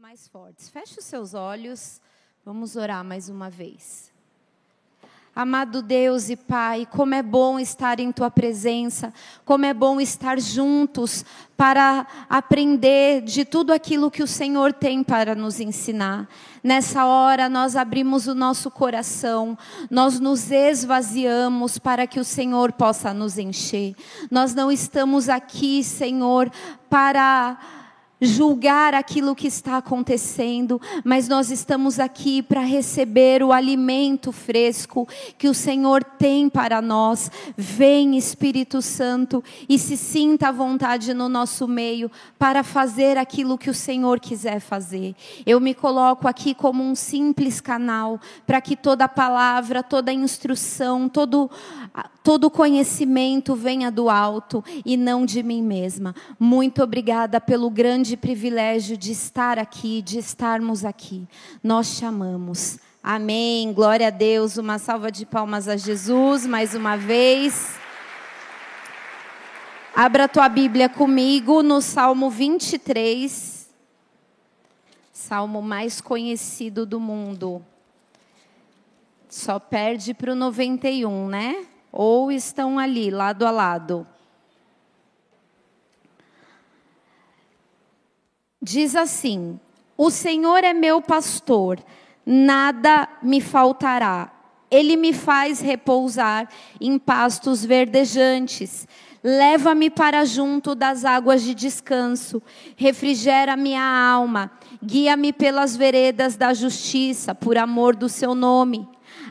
mais fortes. Feche os seus olhos, vamos orar mais uma vez. Amado Deus e Pai, como é bom estar em Tua presença, como é bom estar juntos para aprender de tudo aquilo que o Senhor tem para nos ensinar. Nessa hora, nós abrimos o nosso coração, nós nos esvaziamos para que o Senhor possa nos encher. Nós não estamos aqui, Senhor, para julgar aquilo que está acontecendo, mas nós estamos aqui para receber o alimento fresco que o Senhor tem para nós. Vem, Espírito Santo, e se sinta à vontade no nosso meio para fazer aquilo que o Senhor quiser fazer. Eu me coloco aqui como um simples canal para que toda palavra, toda instrução, todo todo conhecimento venha do alto e não de mim mesma. Muito obrigada pelo grande privilégio de estar aqui, de estarmos aqui. Nós chamamos. Amém. Glória a Deus. Uma salva de palmas a Jesus mais uma vez. Abra a tua Bíblia comigo no Salmo 23. Salmo mais conhecido do mundo. Só perde para o 91, né? ou estão ali, lado a lado. Diz assim: O Senhor é meu pastor, nada me faltará. Ele me faz repousar em pastos verdejantes. Leva-me para junto das águas de descanso. Refrigera minha alma. Guia-me pelas veredas da justiça, por amor do seu nome.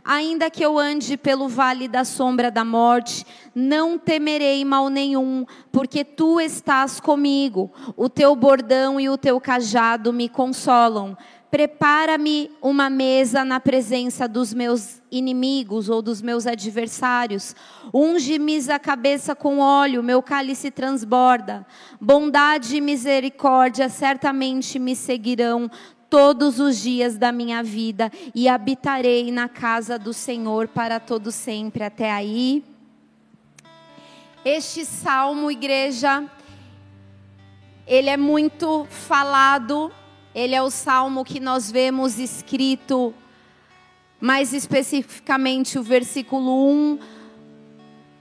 Ainda que eu ande pelo vale da sombra da morte, não temerei mal nenhum, porque tu estás comigo. O teu bordão e o teu cajado me consolam. Prepara-me uma mesa na presença dos meus inimigos ou dos meus adversários. Unge-me a cabeça com óleo, meu cálice transborda. Bondade e misericórdia certamente me seguirão todos os dias da minha vida e habitarei na casa do Senhor para todo sempre. Até aí. Este salmo, igreja, ele é muito falado, ele é o salmo que nós vemos escrito, mais especificamente o versículo 1,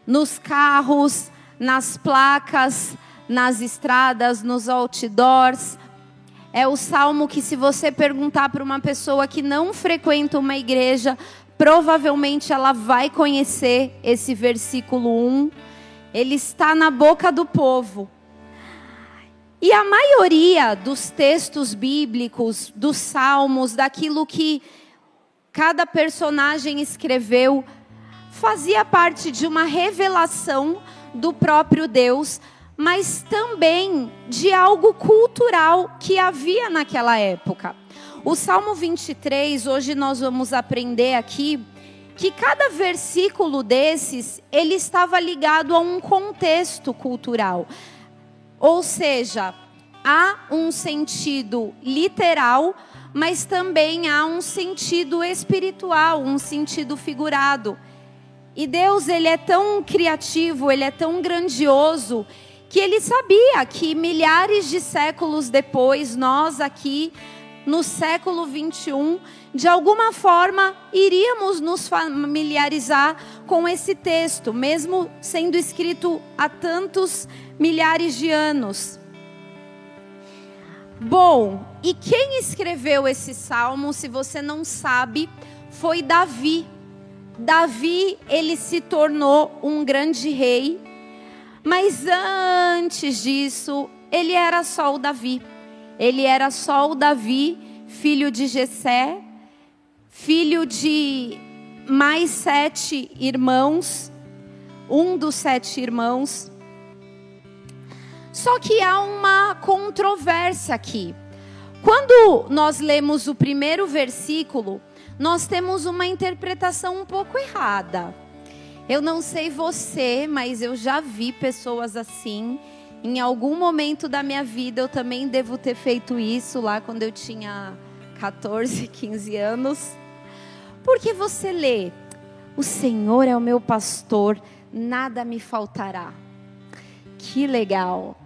nos carros, nas placas, nas estradas, nos outdoors, é o salmo que, se você perguntar para uma pessoa que não frequenta uma igreja, provavelmente ela vai conhecer esse versículo 1. Ele está na boca do povo. E a maioria dos textos bíblicos, dos salmos, daquilo que cada personagem escreveu, fazia parte de uma revelação do próprio Deus mas também de algo cultural que havia naquela época. O Salmo 23, hoje nós vamos aprender aqui que cada versículo desses, ele estava ligado a um contexto cultural. Ou seja, há um sentido literal, mas também há um sentido espiritual, um sentido figurado. E Deus, ele é tão criativo, ele é tão grandioso, que ele sabia que milhares de séculos depois, nós aqui no século 21, de alguma forma iríamos nos familiarizar com esse texto, mesmo sendo escrito há tantos milhares de anos. Bom, e quem escreveu esse salmo, se você não sabe, foi Davi. Davi, ele se tornou um grande rei mas antes disso, ele era só o Davi. Ele era só o Davi, filho de Jessé, filho de mais sete irmãos, um dos sete irmãos. Só que há uma controvérsia aqui. Quando nós lemos o primeiro versículo, nós temos uma interpretação um pouco errada. Eu não sei você, mas eu já vi pessoas assim. Em algum momento da minha vida eu também devo ter feito isso lá quando eu tinha 14, 15 anos. Porque você lê: O Senhor é o meu pastor, nada me faltará. Que legal.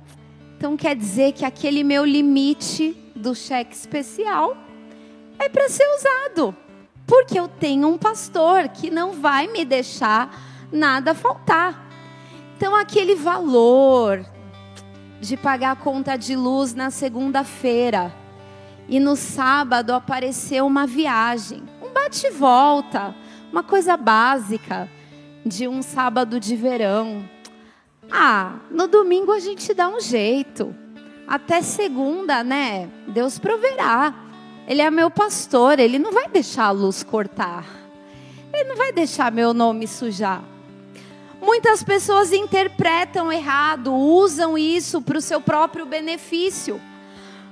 Então quer dizer que aquele meu limite do cheque especial é para ser usado. Porque eu tenho um pastor que não vai me deixar nada faltar. Então aquele valor de pagar a conta de luz na segunda-feira e no sábado apareceu uma viagem, um bate-volta, uma coisa básica de um sábado de verão. Ah, no domingo a gente dá um jeito. Até segunda, né? Deus proverá. Ele é meu pastor, ele não vai deixar a luz cortar. Ele não vai deixar meu nome sujar. Muitas pessoas interpretam errado, usam isso para o seu próprio benefício.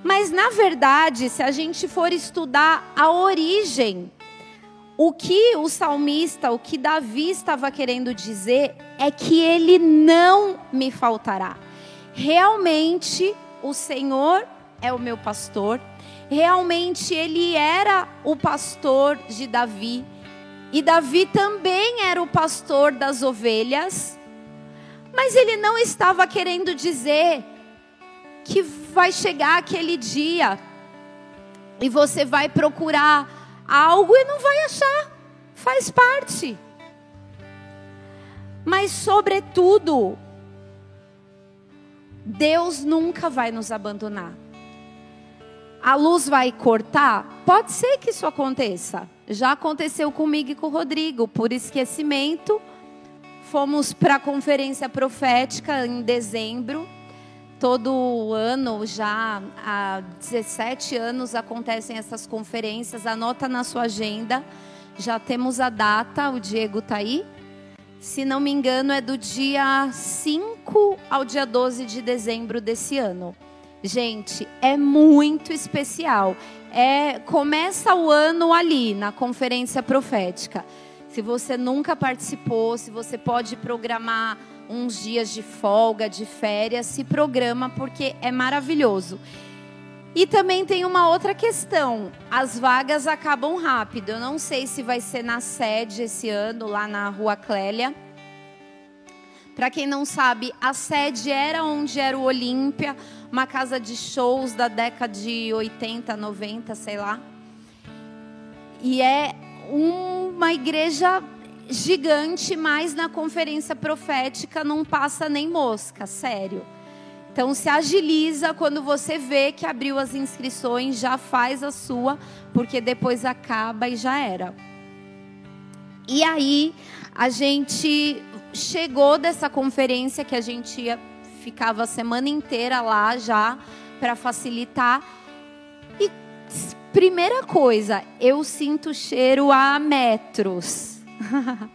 Mas, na verdade, se a gente for estudar a origem, o que o salmista, o que Davi estava querendo dizer é que ele não me faltará. Realmente, o Senhor é o meu pastor. Realmente, ele era o pastor de Davi e Davi também era o pastor das ovelhas, mas ele não estava querendo dizer que vai chegar aquele dia e você vai procurar algo e não vai achar, faz parte. Mas, sobretudo, Deus nunca vai nos abandonar. A luz vai cortar? Pode ser que isso aconteça. Já aconteceu comigo e com o Rodrigo, por esquecimento. Fomos para a conferência profética em dezembro. Todo ano, já há 17 anos, acontecem essas conferências. Anota na sua agenda. Já temos a data, o Diego está aí. Se não me engano, é do dia 5 ao dia 12 de dezembro desse ano. Gente, é muito especial é, começa o ano ali, na conferência profética. Se você nunca participou, se você pode programar uns dias de folga, de férias, se programa porque é maravilhoso. E também tem uma outra questão: as vagas acabam rápido. Eu não sei se vai ser na sede esse ano, lá na Rua Clélia. Para quem não sabe, a sede era onde era o Olímpia uma casa de shows da década de 80, 90, sei lá. E é uma igreja gigante, mas na conferência profética não passa nem mosca, sério. Então se agiliza quando você vê que abriu as inscrições, já faz a sua, porque depois acaba e já era. E aí a gente chegou dessa conferência que a gente ia ficava a semana inteira lá já para facilitar. E primeira coisa, eu sinto cheiro a metros.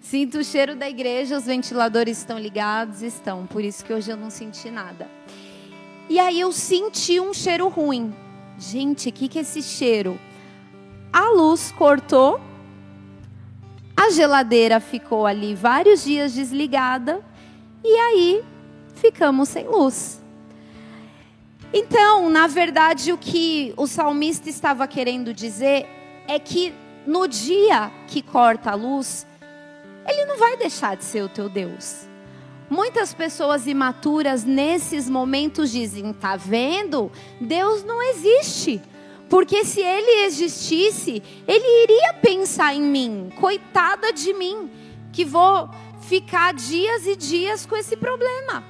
sinto o cheiro da igreja, os ventiladores estão ligados, estão, por isso que hoje eu não senti nada. E aí eu senti um cheiro ruim. Gente, o que, que é esse cheiro? A luz cortou, a geladeira ficou ali vários dias desligada, e aí ficamos sem luz. Então, na verdade, o que o salmista estava querendo dizer é que no dia que corta a luz, ele não vai deixar de ser o teu Deus. Muitas pessoas imaturas nesses momentos dizem: "Tá vendo? Deus não existe". Porque se ele existisse, ele iria pensar em mim, coitada de mim, que vou ficar dias e dias com esse problema.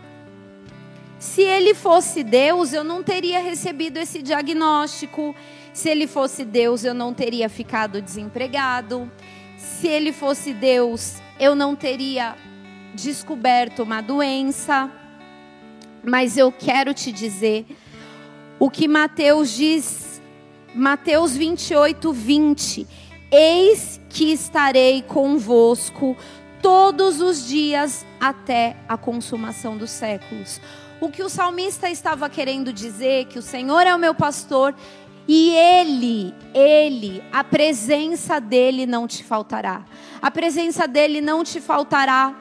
Se ele fosse Deus, eu não teria recebido esse diagnóstico. Se ele fosse Deus, eu não teria ficado desempregado. Se ele fosse Deus, eu não teria descoberto uma doença. Mas eu quero te dizer o que Mateus diz, Mateus 28, 20. Eis que estarei convosco todos os dias até a consumação dos séculos o que o salmista estava querendo dizer, que o Senhor é o meu pastor e ele, ele, a presença dele não te faltará. A presença dele não te faltará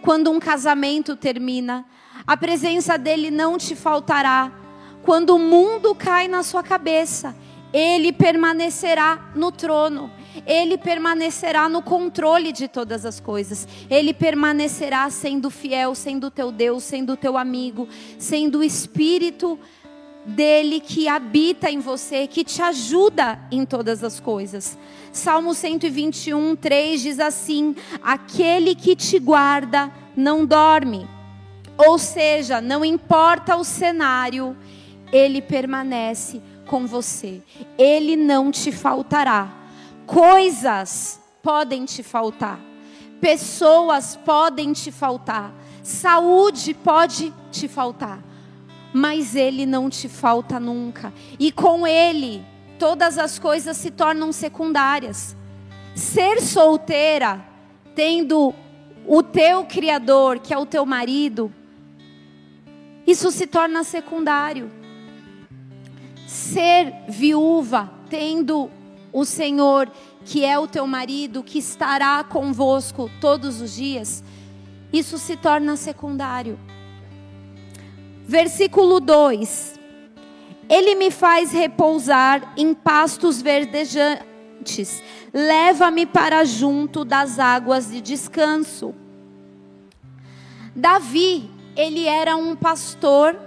quando um casamento termina. A presença dele não te faltará quando o mundo cai na sua cabeça. Ele permanecerá no trono. Ele permanecerá no controle de todas as coisas. Ele permanecerá sendo fiel, sendo teu Deus, sendo teu amigo, sendo o Espírito dele que habita em você, que te ajuda em todas as coisas. Salmo 121, 3 diz assim: Aquele que te guarda não dorme. Ou seja, não importa o cenário, ele permanece com você. Ele não te faltará. Coisas podem te faltar. Pessoas podem te faltar. Saúde pode te faltar. Mas ele não te falta nunca. E com ele, todas as coisas se tornam secundárias. Ser solteira, tendo o teu criador, que é o teu marido, isso se torna secundário. Ser viúva, tendo o Senhor, que é o teu marido, que estará convosco todos os dias, isso se torna secundário. Versículo 2: Ele me faz repousar em pastos verdejantes, leva-me para junto das águas de descanso. Davi, ele era um pastor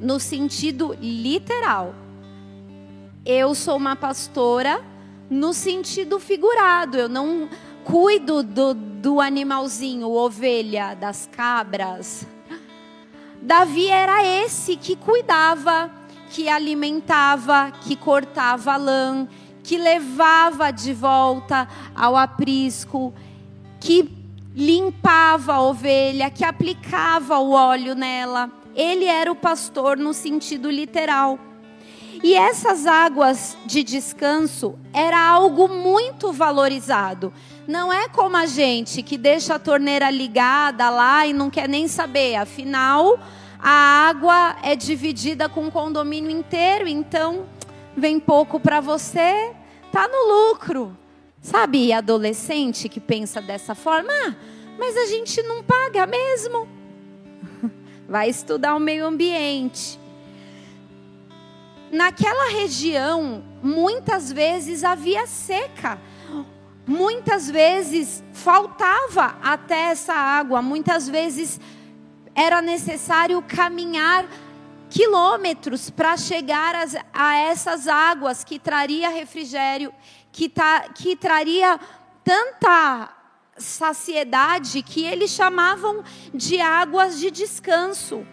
no sentido literal. Eu sou uma pastora no sentido figurado. Eu não cuido do, do animalzinho, ovelha, das cabras. Davi era esse que cuidava, que alimentava, que cortava lã, que levava de volta ao aprisco, que limpava a ovelha, que aplicava o óleo nela. Ele era o pastor no sentido literal. E essas águas de descanso era algo muito valorizado. Não é como a gente que deixa a torneira ligada lá e não quer nem saber. Afinal, a água é dividida com o condomínio inteiro, então vem pouco para você, tá no lucro. Sabe, adolescente que pensa dessa forma, ah, mas a gente não paga mesmo. Vai estudar o meio ambiente. Naquela região, muitas vezes havia seca. Muitas vezes faltava até essa água, muitas vezes era necessário caminhar quilômetros para chegar a, a, essas águas que traria refrigério que, tá, que traria tanta saciedade que eles chamavam de águas de descanso.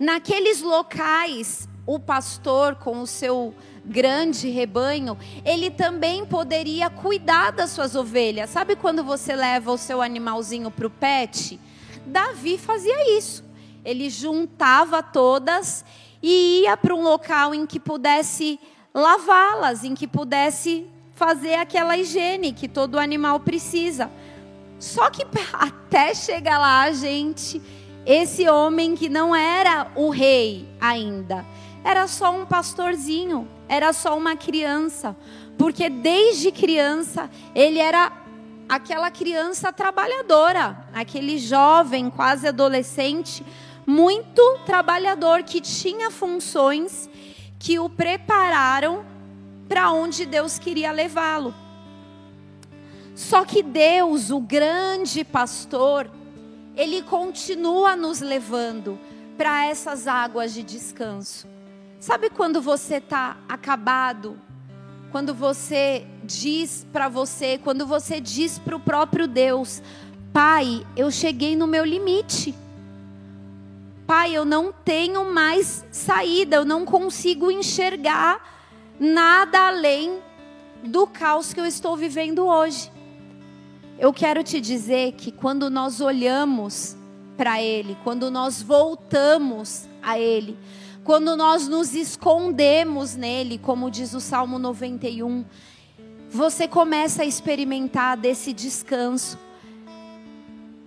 Naqueles locais, o pastor com o seu grande rebanho, ele também poderia cuidar das suas ovelhas. Sabe quando você leva o seu animalzinho para o pet? Davi fazia isso. Ele juntava todas e ia para um local em que pudesse lavá-las, em que pudesse fazer aquela higiene que todo animal precisa. Só que até chegar lá, gente, esse homem que não era o rei ainda, era só um pastorzinho, era só uma criança, porque desde criança ele era aquela criança trabalhadora, aquele jovem, quase adolescente, muito trabalhador que tinha funções que o prepararam para onde Deus queria levá-lo. Só que Deus, o grande pastor, ele continua nos levando para essas águas de descanso. Sabe quando você está acabado? Quando você diz para você, quando você diz para o próprio Deus: Pai, eu cheguei no meu limite. Pai, eu não tenho mais saída, eu não consigo enxergar nada além do caos que eu estou vivendo hoje. Eu quero te dizer que quando nós olhamos para Ele, quando nós voltamos a Ele, quando nós nos escondemos nele, como diz o Salmo 91, você começa a experimentar desse descanso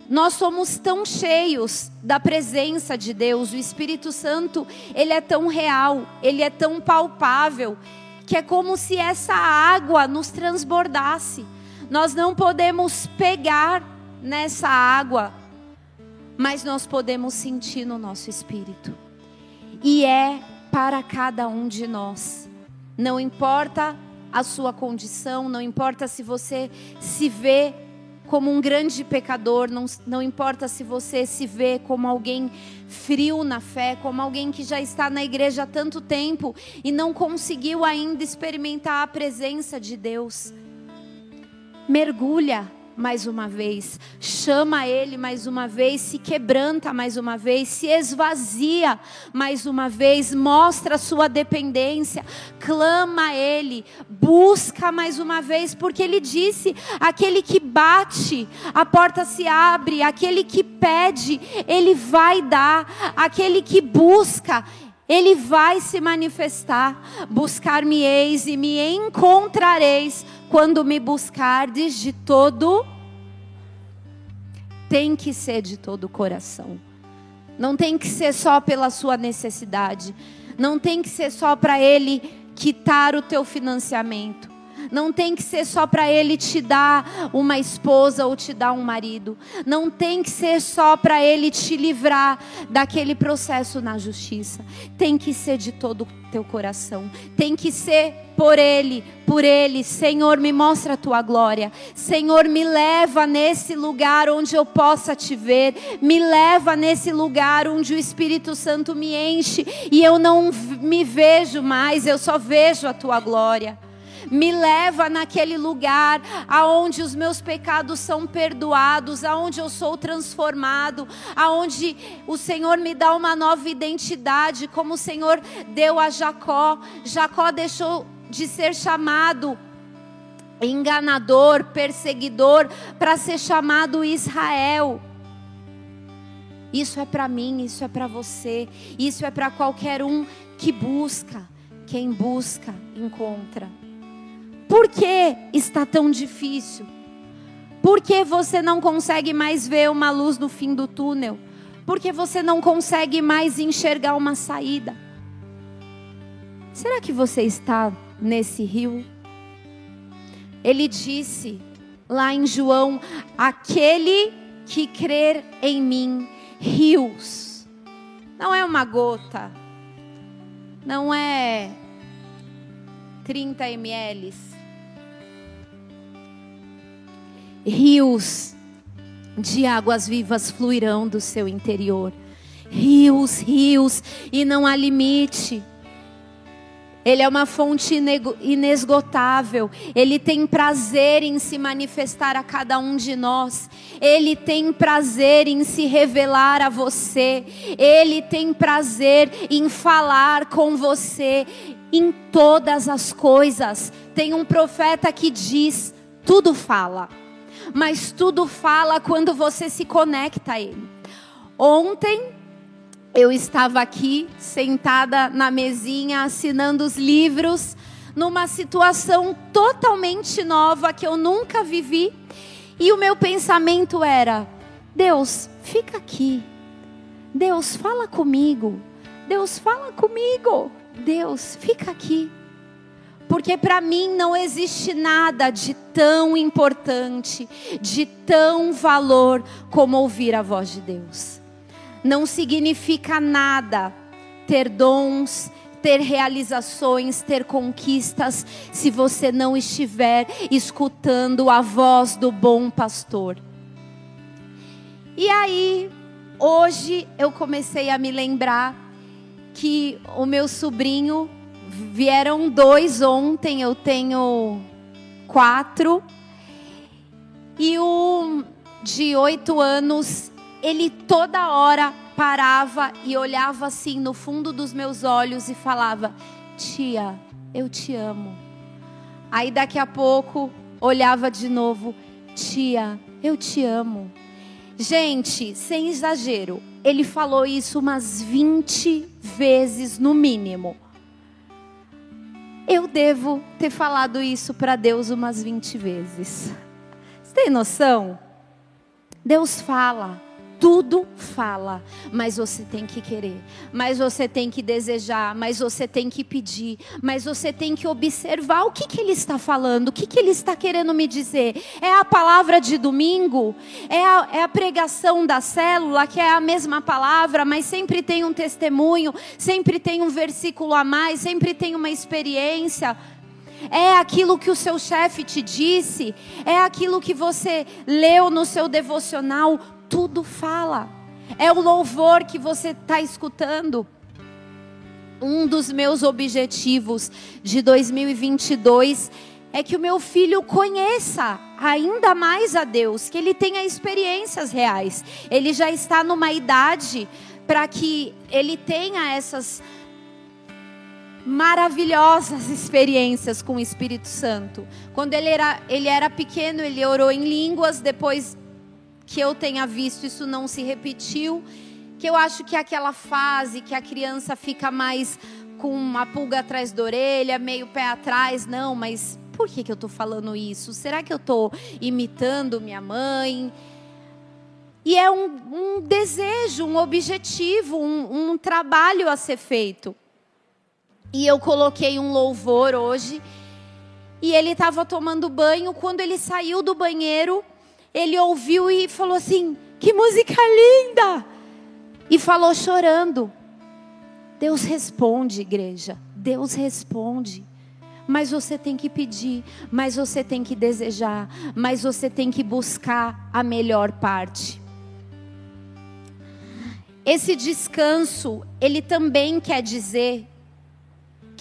nós somos tão cheios da presença de Deus, o Espírito Santo, ele é tão real, ele é tão palpável, que é como se essa água nos transbordasse. Nós não podemos pegar nessa água, mas nós podemos sentir no nosso espírito. E é para cada um de nós. Não importa a sua condição, não importa se você se vê como um grande pecador, não, não importa se você se vê como alguém frio na fé, como alguém que já está na igreja há tanto tempo e não conseguiu ainda experimentar a presença de Deus. Mergulha mais uma vez, chama Ele mais uma vez, se quebranta mais uma vez, se esvazia mais uma vez, mostra a sua dependência, clama a Ele, busca mais uma vez, porque Ele disse: aquele que bate, a porta se abre, aquele que pede, Ele vai dar, aquele que busca, ele vai se manifestar. Buscar-me-eis e me encontrareis quando me buscardes de todo. Tem que ser de todo o coração. Não tem que ser só pela sua necessidade. Não tem que ser só para Ele quitar o teu financiamento. Não tem que ser só para ele te dar uma esposa ou te dar um marido. Não tem que ser só para ele te livrar daquele processo na justiça. Tem que ser de todo o teu coração. Tem que ser por ele, por ele. Senhor, me mostra a tua glória. Senhor, me leva nesse lugar onde eu possa te ver. Me leva nesse lugar onde o Espírito Santo me enche e eu não me vejo mais, eu só vejo a tua glória me leva naquele lugar aonde os meus pecados são perdoados, aonde eu sou transformado, aonde o Senhor me dá uma nova identidade, como o Senhor deu a Jacó. Jacó deixou de ser chamado enganador, perseguidor, para ser chamado Israel. Isso é para mim, isso é para você, isso é para qualquer um que busca. Quem busca, encontra. Por que está tão difícil? Por que você não consegue mais ver uma luz no fim do túnel? Por que você não consegue mais enxergar uma saída? Será que você está nesse rio? Ele disse lá em João: aquele que crer em mim, rios. Não é uma gota, não é 30 ml, rios de águas vivas fluirão do seu interior. Rios, rios, e não há limite. Ele é uma fonte inesgotável. Ele tem prazer em se manifestar a cada um de nós. Ele tem prazer em se revelar a você. Ele tem prazer em falar com você em todas as coisas. Tem um profeta que diz: tudo fala mas tudo fala quando você se conecta a Ele. Ontem eu estava aqui sentada na mesinha assinando os livros, numa situação totalmente nova que eu nunca vivi, e o meu pensamento era: Deus, fica aqui. Deus, fala comigo. Deus, fala comigo. Deus, fica aqui porque para mim não existe nada de tão importante, de tão valor como ouvir a voz de Deus. Não significa nada ter dons, ter realizações, ter conquistas, se você não estiver escutando a voz do bom pastor. E aí, hoje eu comecei a me lembrar que o meu sobrinho Vieram dois ontem, eu tenho quatro. E o de oito anos, ele toda hora parava e olhava assim no fundo dos meus olhos e falava: Tia, eu te amo. Aí daqui a pouco olhava de novo: Tia, eu te amo. Gente, sem exagero, ele falou isso umas 20 vezes no mínimo. Eu devo ter falado isso para Deus umas 20 vezes. Você tem noção? Deus fala tudo fala, mas você tem que querer, mas você tem que desejar, mas você tem que pedir, mas você tem que observar o que, que ele está falando, o que, que ele está querendo me dizer. É a palavra de domingo, é a, é a pregação da célula, que é a mesma palavra, mas sempre tem um testemunho, sempre tem um versículo a mais, sempre tem uma experiência. É aquilo que o seu chefe te disse? É aquilo que você leu no seu devocional? Tudo fala. É o louvor que você está escutando. Um dos meus objetivos de 2022 é que o meu filho conheça ainda mais a Deus, que ele tenha experiências reais. Ele já está numa idade para que ele tenha essas maravilhosas experiências com o Espírito Santo. Quando ele era, ele era pequeno, ele orou em línguas, depois que eu tenha visto, isso não se repetiu. Que eu acho que é aquela fase que a criança fica mais com uma pulga atrás da orelha, meio pé atrás, não, mas por que, que eu estou falando isso? Será que eu estou imitando minha mãe? E é um, um desejo, um objetivo, um, um trabalho a ser feito. E eu coloquei um louvor hoje. E ele estava tomando banho. Quando ele saiu do banheiro, ele ouviu e falou assim: Que música linda! E falou chorando. Deus responde, igreja. Deus responde. Mas você tem que pedir, mas você tem que desejar, mas você tem que buscar a melhor parte. Esse descanso, ele também quer dizer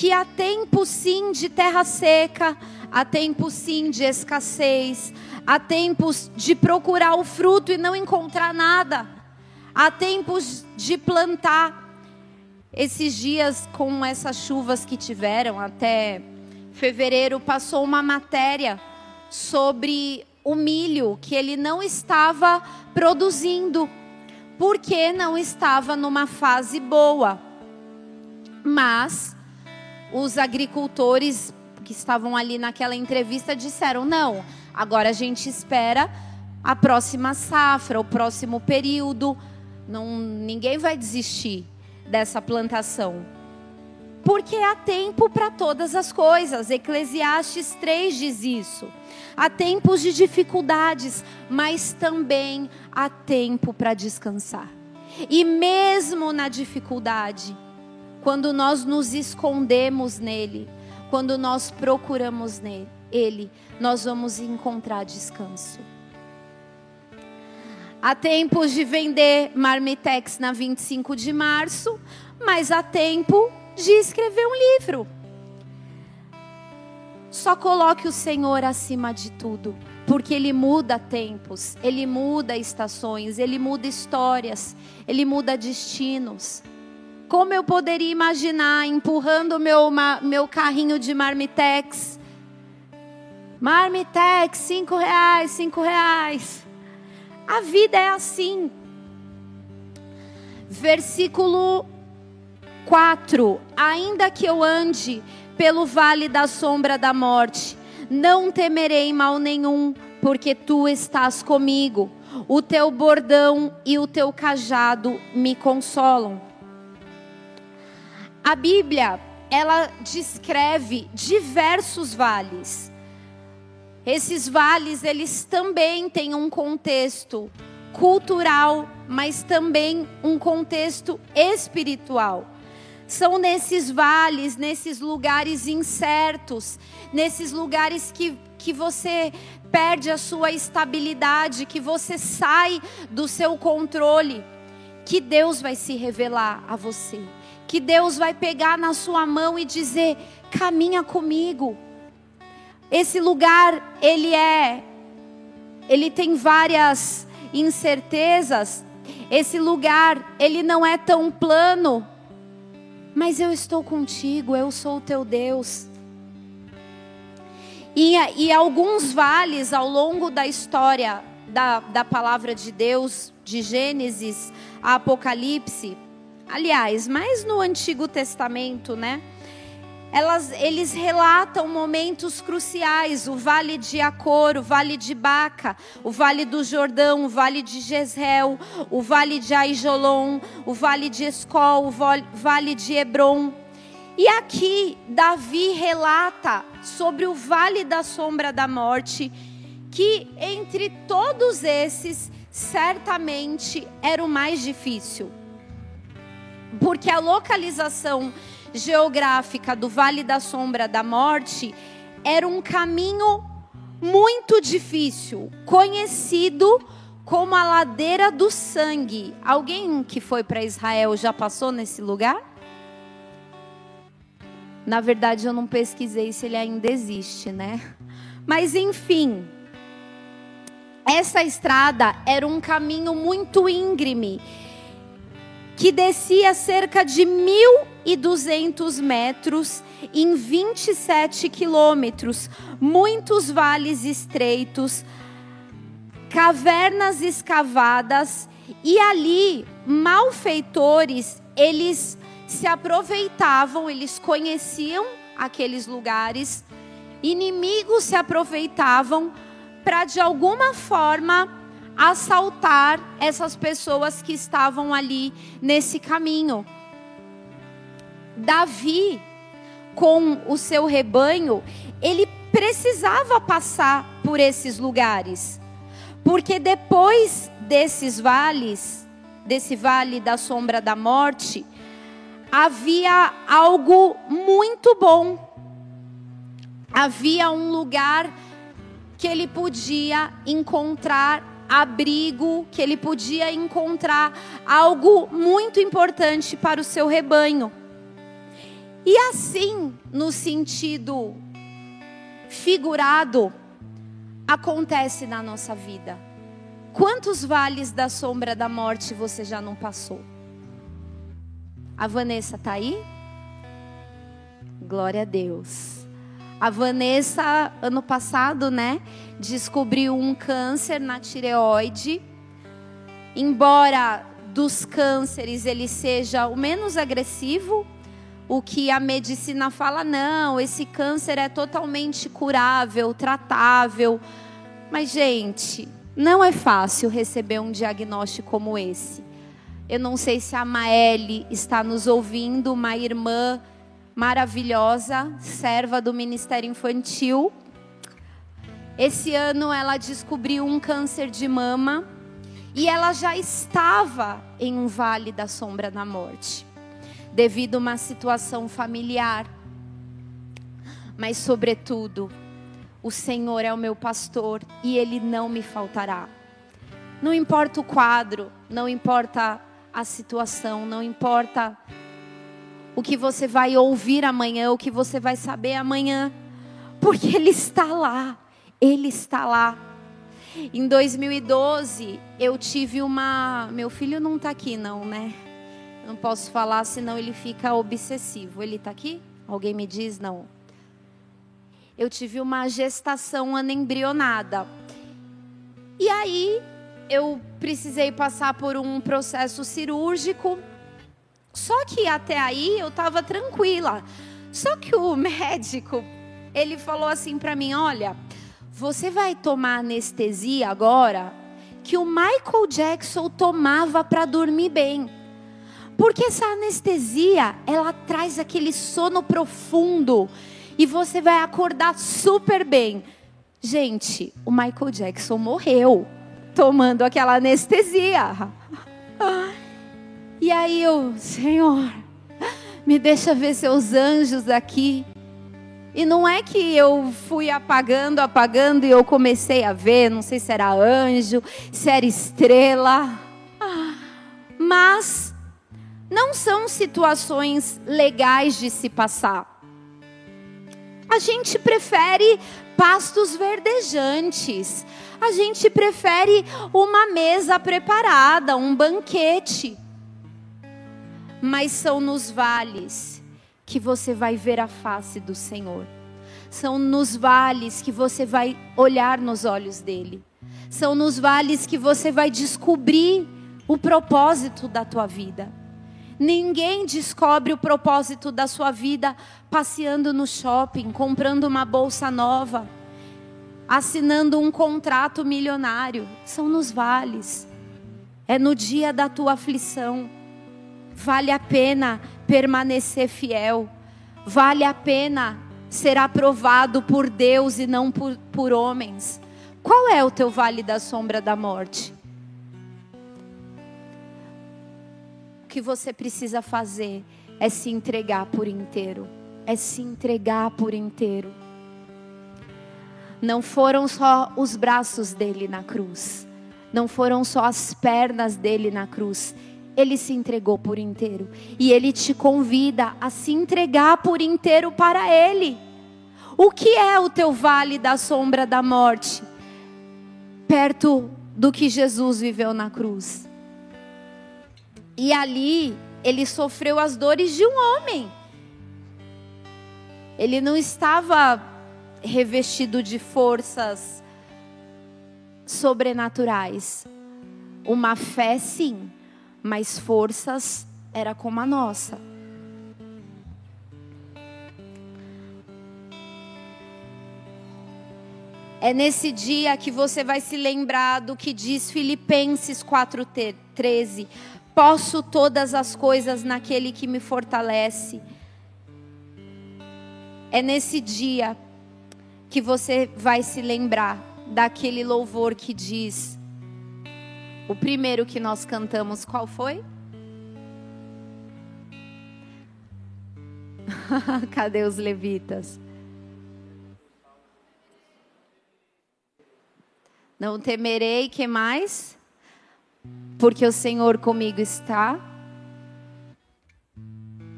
que há tempo sim de terra seca, há tempo sim de escassez, há tempos de procurar o fruto e não encontrar nada, há tempos de plantar. Esses dias, com essas chuvas que tiveram até fevereiro, passou uma matéria sobre o milho que ele não estava produzindo, porque não estava numa fase boa. Mas os agricultores que estavam ali naquela entrevista disseram: não, agora a gente espera a próxima safra, o próximo período. Não, ninguém vai desistir dessa plantação. Porque há tempo para todas as coisas. Eclesiastes 3 diz isso. Há tempos de dificuldades, mas também há tempo para descansar. E mesmo na dificuldade, quando nós nos escondemos nele, quando nós procuramos nele, ele, nós vamos encontrar descanso. Há tempos de vender Marmitex na 25 de março, mas há tempo de escrever um livro. Só coloque o Senhor acima de tudo, porque Ele muda tempos, Ele muda estações, Ele muda histórias, Ele muda destinos. Como eu poderia imaginar empurrando meu, meu carrinho de marmitex? Marmitex, cinco reais, cinco reais. A vida é assim. Versículo 4: Ainda que eu ande pelo vale da sombra da morte, não temerei mal nenhum, porque tu estás comigo. O teu bordão e o teu cajado me consolam. A Bíblia, ela descreve diversos vales. Esses vales, eles também têm um contexto cultural, mas também um contexto espiritual. São nesses vales, nesses lugares incertos, nesses lugares que, que você perde a sua estabilidade, que você sai do seu controle, que Deus vai se revelar a você que Deus vai pegar na sua mão e dizer: caminha comigo. Esse lugar, ele é, ele tem várias incertezas. Esse lugar, ele não é tão plano. Mas eu estou contigo, eu sou o teu Deus. E, e alguns vales ao longo da história da, da palavra de Deus, de Gênesis a Apocalipse, aliás, mais no Antigo Testamento, né? Elas, eles relatam momentos cruciais: o vale de Acor, o vale de Baca, o vale do Jordão, o vale de Jezreel, o vale de Aijolon, o vale de Escol, o vale de Hebron. E aqui Davi relata sobre o vale da sombra da morte, que entre todos esses, certamente era o mais difícil porque a localização geográfica do Vale da Sombra da Morte era um caminho muito difícil, conhecido como a ladeira do sangue. Alguém que foi para Israel já passou nesse lugar? Na verdade, eu não pesquisei se ele ainda existe, né? Mas enfim, essa estrada era um caminho muito íngreme, que descia cerca de 1.200 metros em 27 quilômetros, muitos vales estreitos, cavernas escavadas, e ali malfeitores, eles se aproveitavam, eles conheciam aqueles lugares, inimigos se aproveitavam para de alguma forma assaltar essas pessoas que estavam ali nesse caminho. Davi, com o seu rebanho, ele precisava passar por esses lugares, porque depois desses vales, desse vale da sombra da morte, havia algo muito bom. Havia um lugar que ele podia encontrar abrigo, que ele podia encontrar algo muito importante para o seu rebanho. E assim, no sentido figurado, acontece na nossa vida. Quantos vales da sombra da morte você já não passou? A Vanessa tá aí? Glória a Deus. A Vanessa, ano passado, né, descobriu um câncer na tireoide. Embora dos cânceres ele seja o menos agressivo, o que a medicina fala, não, esse câncer é totalmente curável, tratável. Mas, gente, não é fácil receber um diagnóstico como esse. Eu não sei se a Maeli está nos ouvindo, uma irmã maravilhosa, serva do Ministério Infantil. Esse ano ela descobriu um câncer de mama e ela já estava em um vale da sombra da morte, devido a uma situação familiar. Mas, sobretudo, o Senhor é o meu pastor e ele não me faltará. Não importa o quadro, não importa a situação, não importa o que você vai ouvir amanhã, o que você vai saber amanhã, porque Ele está lá, Ele está lá. Em 2012, eu tive uma. Meu filho não está aqui, não, né? Não posso falar, senão ele fica obsessivo. Ele está aqui? Alguém me diz? Não. Eu tive uma gestação anembrionada. E aí, eu precisei passar por um processo cirúrgico. Só que até aí eu estava tranquila. Só que o médico, ele falou assim para mim: olha, você vai tomar anestesia agora que o Michael Jackson tomava para dormir bem. Porque essa anestesia, ela traz aquele sono profundo e você vai acordar super bem. Gente, o Michael Jackson morreu tomando aquela anestesia. E aí eu, Senhor, me deixa ver seus anjos aqui. E não é que eu fui apagando, apagando e eu comecei a ver, não sei se era anjo, se era estrela. Mas não são situações legais de se passar. A gente prefere pastos verdejantes. A gente prefere uma mesa preparada, um banquete. Mas são nos vales que você vai ver a face do Senhor. São nos vales que você vai olhar nos olhos dele. São nos vales que você vai descobrir o propósito da tua vida. Ninguém descobre o propósito da sua vida passeando no shopping, comprando uma bolsa nova assinando um contrato milionário. São nos vales. É no dia da tua aflição. Vale a pena permanecer fiel. Vale a pena ser aprovado por Deus e não por, por homens. Qual é o teu vale da sombra da morte? O que você precisa fazer é se entregar por inteiro. É se entregar por inteiro não foram só os braços dele na cruz, não foram só as pernas dele na cruz. Ele se entregou por inteiro. E ele te convida a se entregar por inteiro para ele. O que é o teu vale da sombra da morte? Perto do que Jesus viveu na cruz. E ali ele sofreu as dores de um homem. Ele não estava revestido de forças sobrenaturais. Uma fé, sim, mas forças era como a nossa. É nesse dia que você vai se lembrar do que diz Filipenses 4:13. Posso todas as coisas naquele que me fortalece. É nesse dia que você vai se lembrar daquele louvor que diz. O primeiro que nós cantamos, qual foi? Cadê os levitas? Não temerei, que mais? Porque o Senhor comigo está.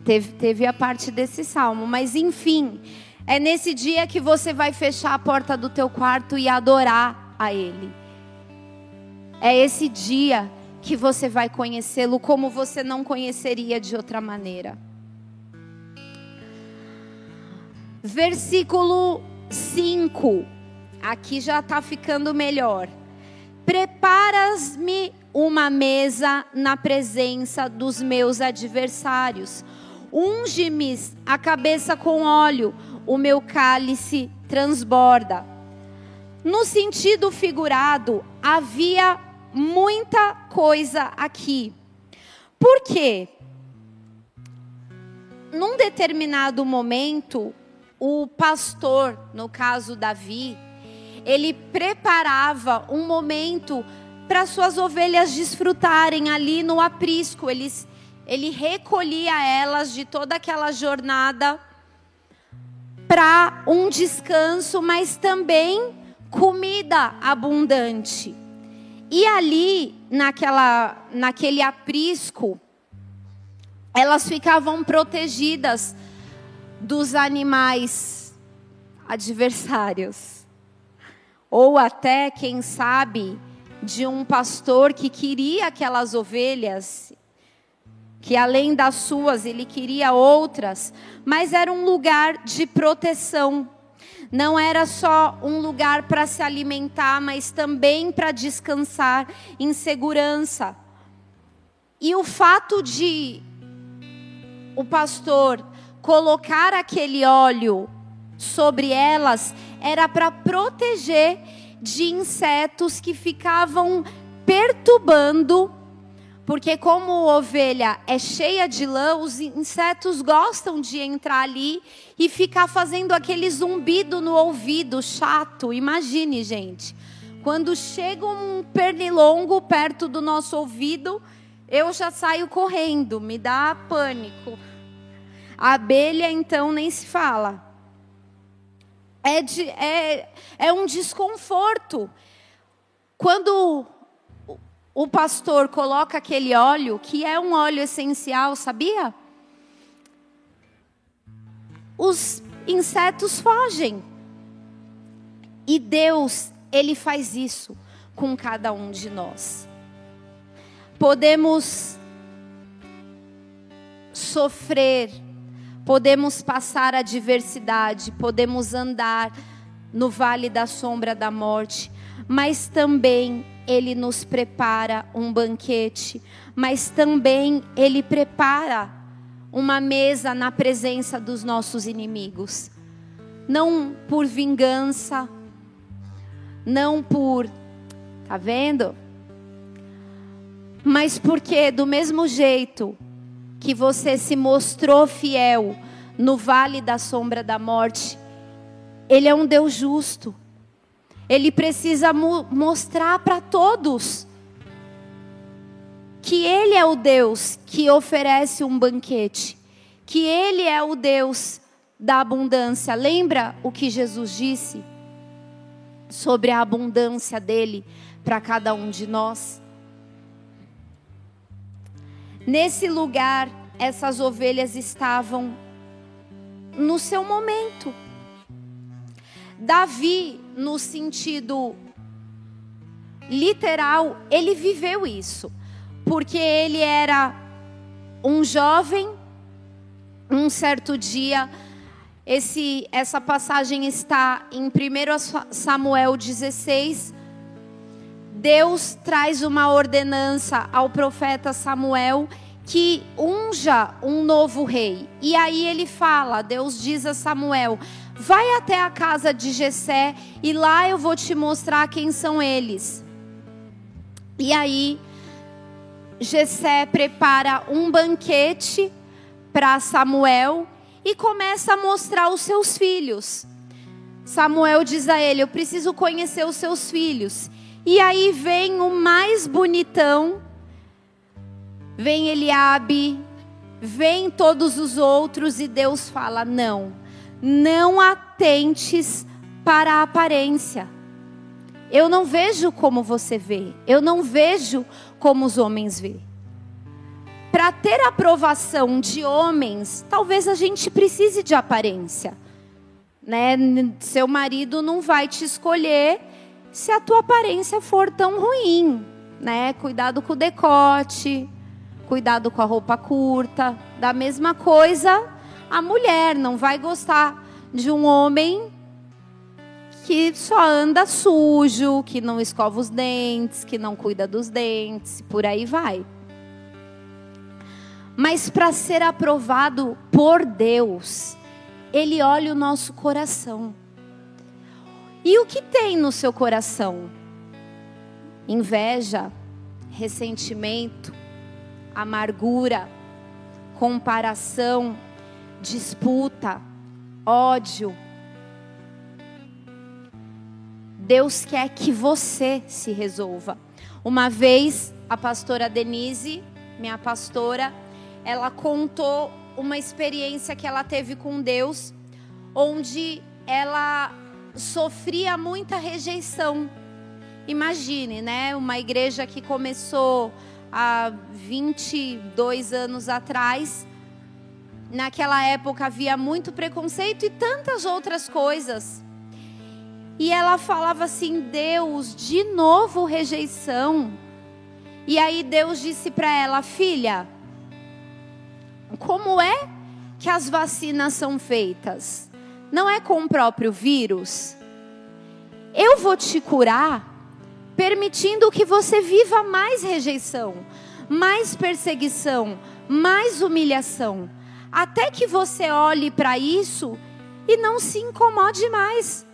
Teve, teve a parte desse salmo, mas enfim, é nesse dia que você vai fechar a porta do teu quarto e adorar a Ele. É esse dia que você vai conhecê-lo como você não conheceria de outra maneira. Versículo 5. Aqui já está ficando melhor. Preparas-me uma mesa na presença dos meus adversários. Unge-me a cabeça com óleo o meu cálice transborda. No sentido figurado, havia muita coisa aqui. Por quê? Num determinado momento, o pastor, no caso Davi, ele preparava um momento para suas ovelhas desfrutarem ali no aprisco. Ele, ele recolhia elas de toda aquela jornada para um descanso, mas também comida abundante. E ali, naquela, naquele aprisco, elas ficavam protegidas dos animais adversários. Ou até, quem sabe, de um pastor que queria aquelas ovelhas que além das suas ele queria outras, mas era um lugar de proteção. Não era só um lugar para se alimentar, mas também para descansar em segurança. E o fato de o pastor colocar aquele óleo sobre elas era para proteger de insetos que ficavam perturbando porque como ovelha é cheia de lã, os insetos gostam de entrar ali e ficar fazendo aquele zumbido no ouvido chato. Imagine, gente. Quando chega um pernilongo perto do nosso ouvido, eu já saio correndo, me dá pânico. A abelha, então, nem se fala. É, de, é, é um desconforto. Quando o pastor coloca aquele óleo, que é um óleo essencial, sabia? Os insetos fogem. E Deus, Ele faz isso com cada um de nós. Podemos sofrer, podemos passar adversidade, podemos andar no vale da sombra da morte, mas também ele nos prepara um banquete, mas também Ele prepara uma mesa na presença dos nossos inimigos. Não por vingança, não por. Tá vendo? Mas porque, do mesmo jeito que você se mostrou fiel no vale da sombra da morte, Ele é um Deus justo. Ele precisa mo mostrar para todos que Ele é o Deus que oferece um banquete, que Ele é o Deus da abundância. Lembra o que Jesus disse? sobre a abundância dele para cada um de nós. Nesse lugar, essas ovelhas estavam no seu momento. Davi, no sentido literal, ele viveu isso, porque ele era um jovem, um certo dia, esse, essa passagem está em 1 Samuel 16. Deus traz uma ordenança ao profeta Samuel que unja um novo rei. E aí ele fala, Deus diz a Samuel: "Vai até a casa de Jessé e lá eu vou te mostrar quem são eles". E aí Jessé prepara um banquete para Samuel e começa a mostrar os seus filhos. Samuel diz a ele: Eu preciso conhecer os seus filhos. E aí vem o mais bonitão, vem Eliabe, vem todos os outros, e Deus fala: Não, não atentes para a aparência. Eu não vejo como você vê, eu não vejo como os homens veem para ter aprovação de homens, talvez a gente precise de aparência. Né? Seu marido não vai te escolher se a tua aparência for tão ruim, né? Cuidado com o decote, cuidado com a roupa curta. Da mesma coisa, a mulher não vai gostar de um homem que só anda sujo, que não escova os dentes, que não cuida dos dentes, por aí vai. Mas para ser aprovado por Deus, Ele olha o nosso coração. E o que tem no seu coração? Inveja, ressentimento, amargura, comparação, disputa, ódio. Deus quer que você se resolva. Uma vez, a pastora Denise, minha pastora, ela contou uma experiência que ela teve com Deus, onde ela sofria muita rejeição. Imagine, né? Uma igreja que começou há 22 anos atrás. Naquela época havia muito preconceito e tantas outras coisas. E ela falava assim: Deus, de novo rejeição. E aí Deus disse para ela: Filha, como é que as vacinas são feitas? Não é com o próprio vírus? Eu vou te curar permitindo que você viva mais rejeição, mais perseguição, mais humilhação, até que você olhe para isso e não se incomode mais.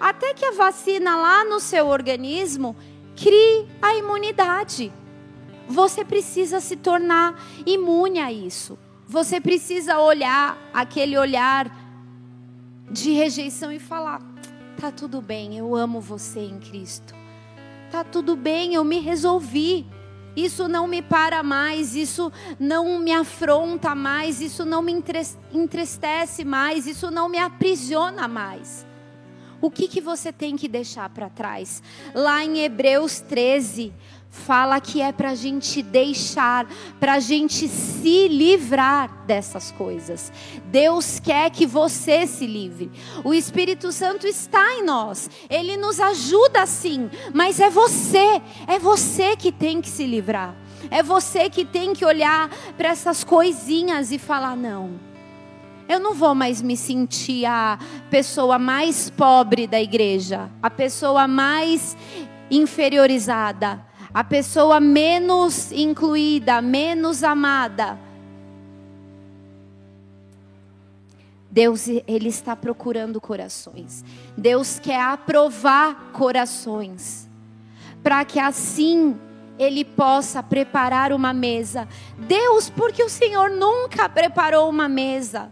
Até que a vacina lá no seu organismo crie a imunidade. Você precisa se tornar imune a isso. Você precisa olhar aquele olhar de rejeição e falar: tá tudo bem, eu amo você em Cristo. Tá tudo bem, eu me resolvi. Isso não me para mais, isso não me afronta mais, isso não me entristece mais, isso não me aprisiona mais. O que, que você tem que deixar para trás? Lá em Hebreus 13, fala que é para a gente deixar, para a gente se livrar dessas coisas. Deus quer que você se livre. O Espírito Santo está em nós, ele nos ajuda sim, mas é você, é você que tem que se livrar. É você que tem que olhar para essas coisinhas e falar: não, eu não vou mais me sentir a pessoa mais pobre da igreja, a pessoa mais inferiorizada a pessoa menos incluída, menos amada. Deus ele está procurando corações. Deus quer aprovar corações. Para que assim ele possa preparar uma mesa. Deus, porque o Senhor nunca preparou uma mesa?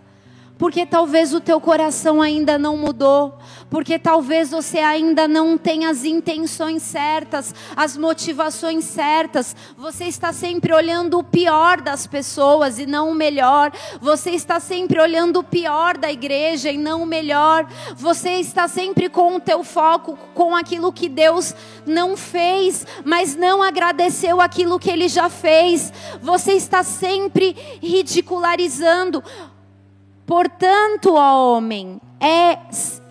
Porque talvez o teu coração ainda não mudou, porque talvez você ainda não tenha as intenções certas, as motivações certas. Você está sempre olhando o pior das pessoas e não o melhor. Você está sempre olhando o pior da igreja e não o melhor. Você está sempre com o teu foco com aquilo que Deus não fez, mas não agradeceu aquilo que ele já fez. Você está sempre ridicularizando Portanto, ó homem, é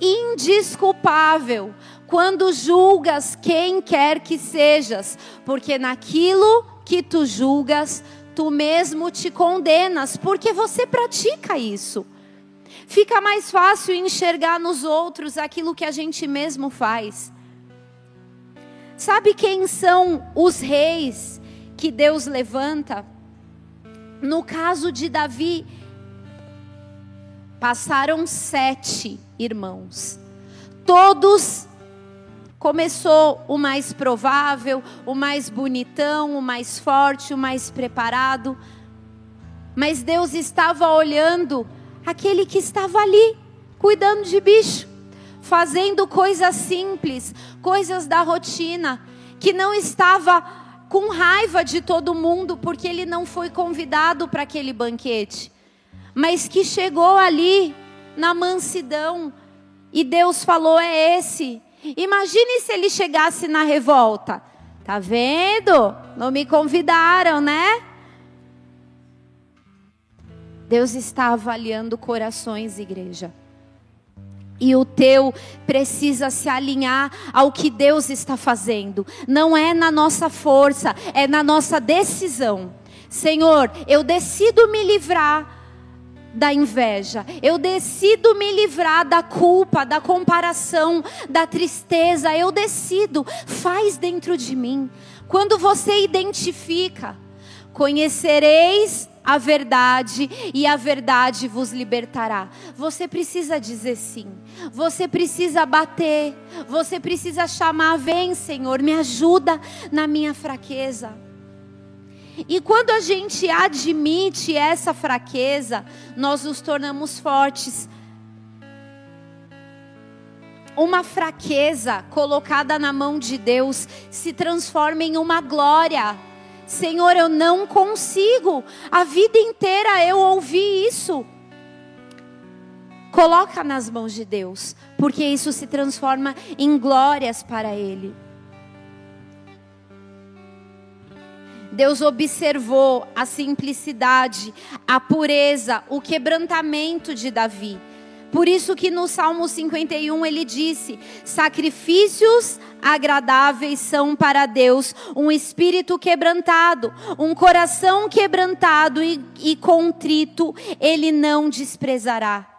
indisculpável quando julgas quem quer que sejas, porque naquilo que tu julgas, tu mesmo te condenas, porque você pratica isso. Fica mais fácil enxergar nos outros aquilo que a gente mesmo faz. Sabe quem são os reis que Deus levanta? No caso de Davi, passaram sete irmãos. Todos começou o mais provável, o mais bonitão, o mais forte, o mais preparado. Mas Deus estava olhando aquele que estava ali, cuidando de bicho, fazendo coisas simples, coisas da rotina, que não estava com raiva de todo mundo porque ele não foi convidado para aquele banquete mas que chegou ali na mansidão e Deus falou: é esse. Imagine se ele chegasse na revolta. Tá vendo? Não me convidaram, né? Deus está avaliando corações, igreja. E o teu precisa se alinhar ao que Deus está fazendo. Não é na nossa força, é na nossa decisão. Senhor, eu decido me livrar da inveja. Eu decido me livrar da culpa, da comparação, da tristeza. Eu decido. Faz dentro de mim. Quando você identifica, conhecereis a verdade e a verdade vos libertará. Você precisa dizer sim. Você precisa bater. Você precisa chamar, vem, Senhor, me ajuda na minha fraqueza. E quando a gente admite essa fraqueza, nós nos tornamos fortes. Uma fraqueza colocada na mão de Deus se transforma em uma glória. Senhor, eu não consigo. A vida inteira eu ouvi isso. Coloca nas mãos de Deus, porque isso se transforma em glórias para Ele. Deus observou a simplicidade, a pureza, o quebrantamento de Davi. Por isso que no Salmo 51 ele disse: Sacrifícios agradáveis são para Deus, um espírito quebrantado, um coração quebrantado e, e contrito, ele não desprezará.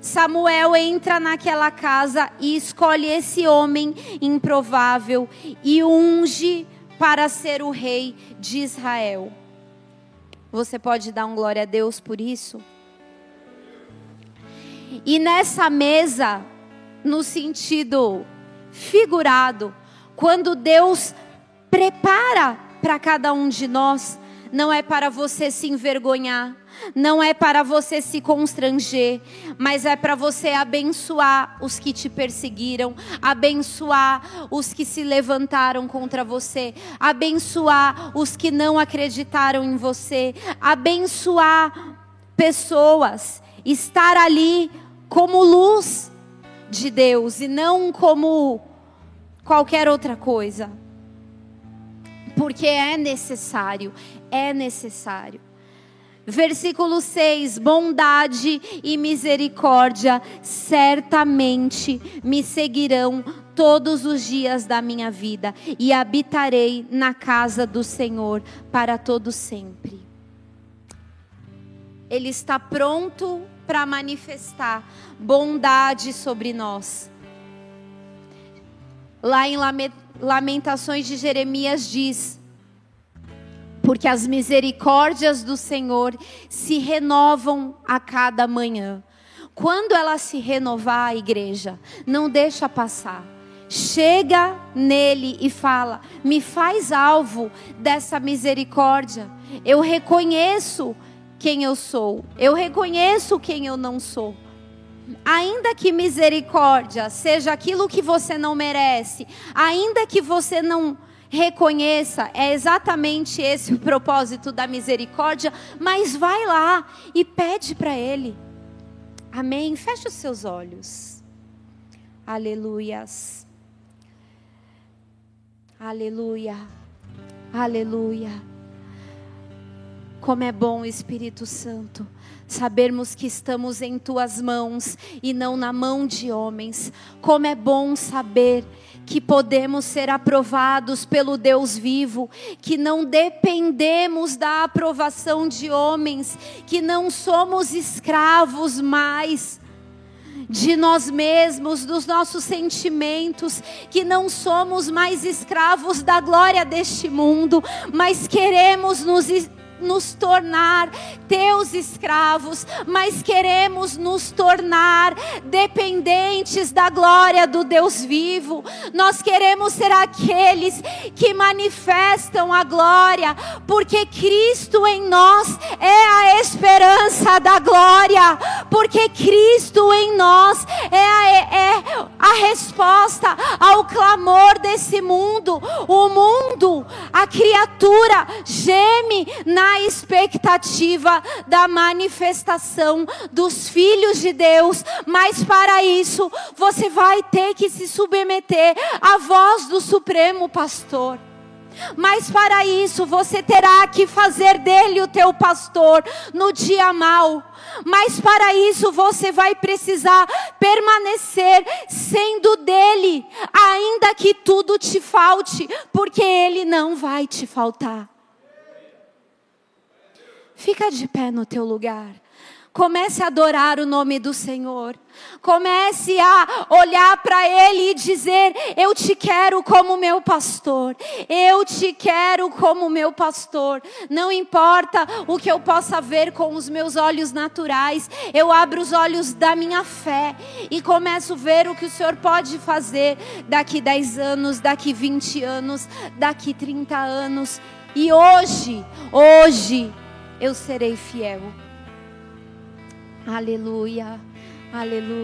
Samuel entra naquela casa e escolhe esse homem improvável e unge para ser o rei de Israel. Você pode dar um glória a Deus por isso? E nessa mesa, no sentido figurado, quando Deus prepara para cada um de nós, não é para você se envergonhar, não é para você se constranger, mas é para você abençoar os que te perseguiram, abençoar os que se levantaram contra você, abençoar os que não acreditaram em você, abençoar pessoas, estar ali como luz de Deus e não como qualquer outra coisa. Porque é necessário, é necessário. Versículo 6: Bondade e misericórdia certamente me seguirão todos os dias da minha vida, e habitarei na casa do Senhor para todo sempre. Ele está pronto para manifestar bondade sobre nós. Lá em Lamentações de Jeremias diz: porque as misericórdias do Senhor se renovam a cada manhã. Quando ela se renovar, a igreja, não deixa passar. Chega nele e fala: me faz alvo dessa misericórdia. Eu reconheço quem eu sou, eu reconheço quem eu não sou. Ainda que misericórdia seja aquilo que você não merece, ainda que você não reconheça, é exatamente esse o propósito da misericórdia, mas vai lá e pede para Ele. Amém? Feche os seus olhos. Aleluias. Aleluia. Aleluia. Como é bom, Espírito Santo, sabermos que estamos em tuas mãos e não na mão de homens. Como é bom saber que podemos ser aprovados pelo Deus vivo, que não dependemos da aprovação de homens, que não somos escravos mais de nós mesmos, dos nossos sentimentos, que não somos mais escravos da glória deste mundo, mas queremos nos nos tornar teus escravos, mas queremos nos tornar dependentes da glória do Deus vivo. Nós queremos ser aqueles que manifestam a glória, porque Cristo em nós é a esperança da glória, porque Cristo em nós é a, é a resposta ao clamor desse mundo. O mundo, a criatura geme na expectativa da manifestação dos filhos de Deus, mas para isso você vai ter que se submeter à voz do Supremo Pastor. Mas para isso você terá que fazer dele o teu pastor no dia mau. Mas para isso você vai precisar permanecer sendo dele, ainda que tudo te falte, porque ele não vai te faltar. Fica de pé no teu lugar. Comece a adorar o nome do Senhor. Comece a olhar para Ele e dizer: Eu te quero como meu pastor. Eu te quero como meu pastor. Não importa o que eu possa ver com os meus olhos naturais, eu abro os olhos da minha fé e começo a ver o que o Senhor pode fazer daqui 10 anos, daqui 20 anos, daqui 30 anos. E hoje, hoje, eu serei fiel. Aleluia, aleluia.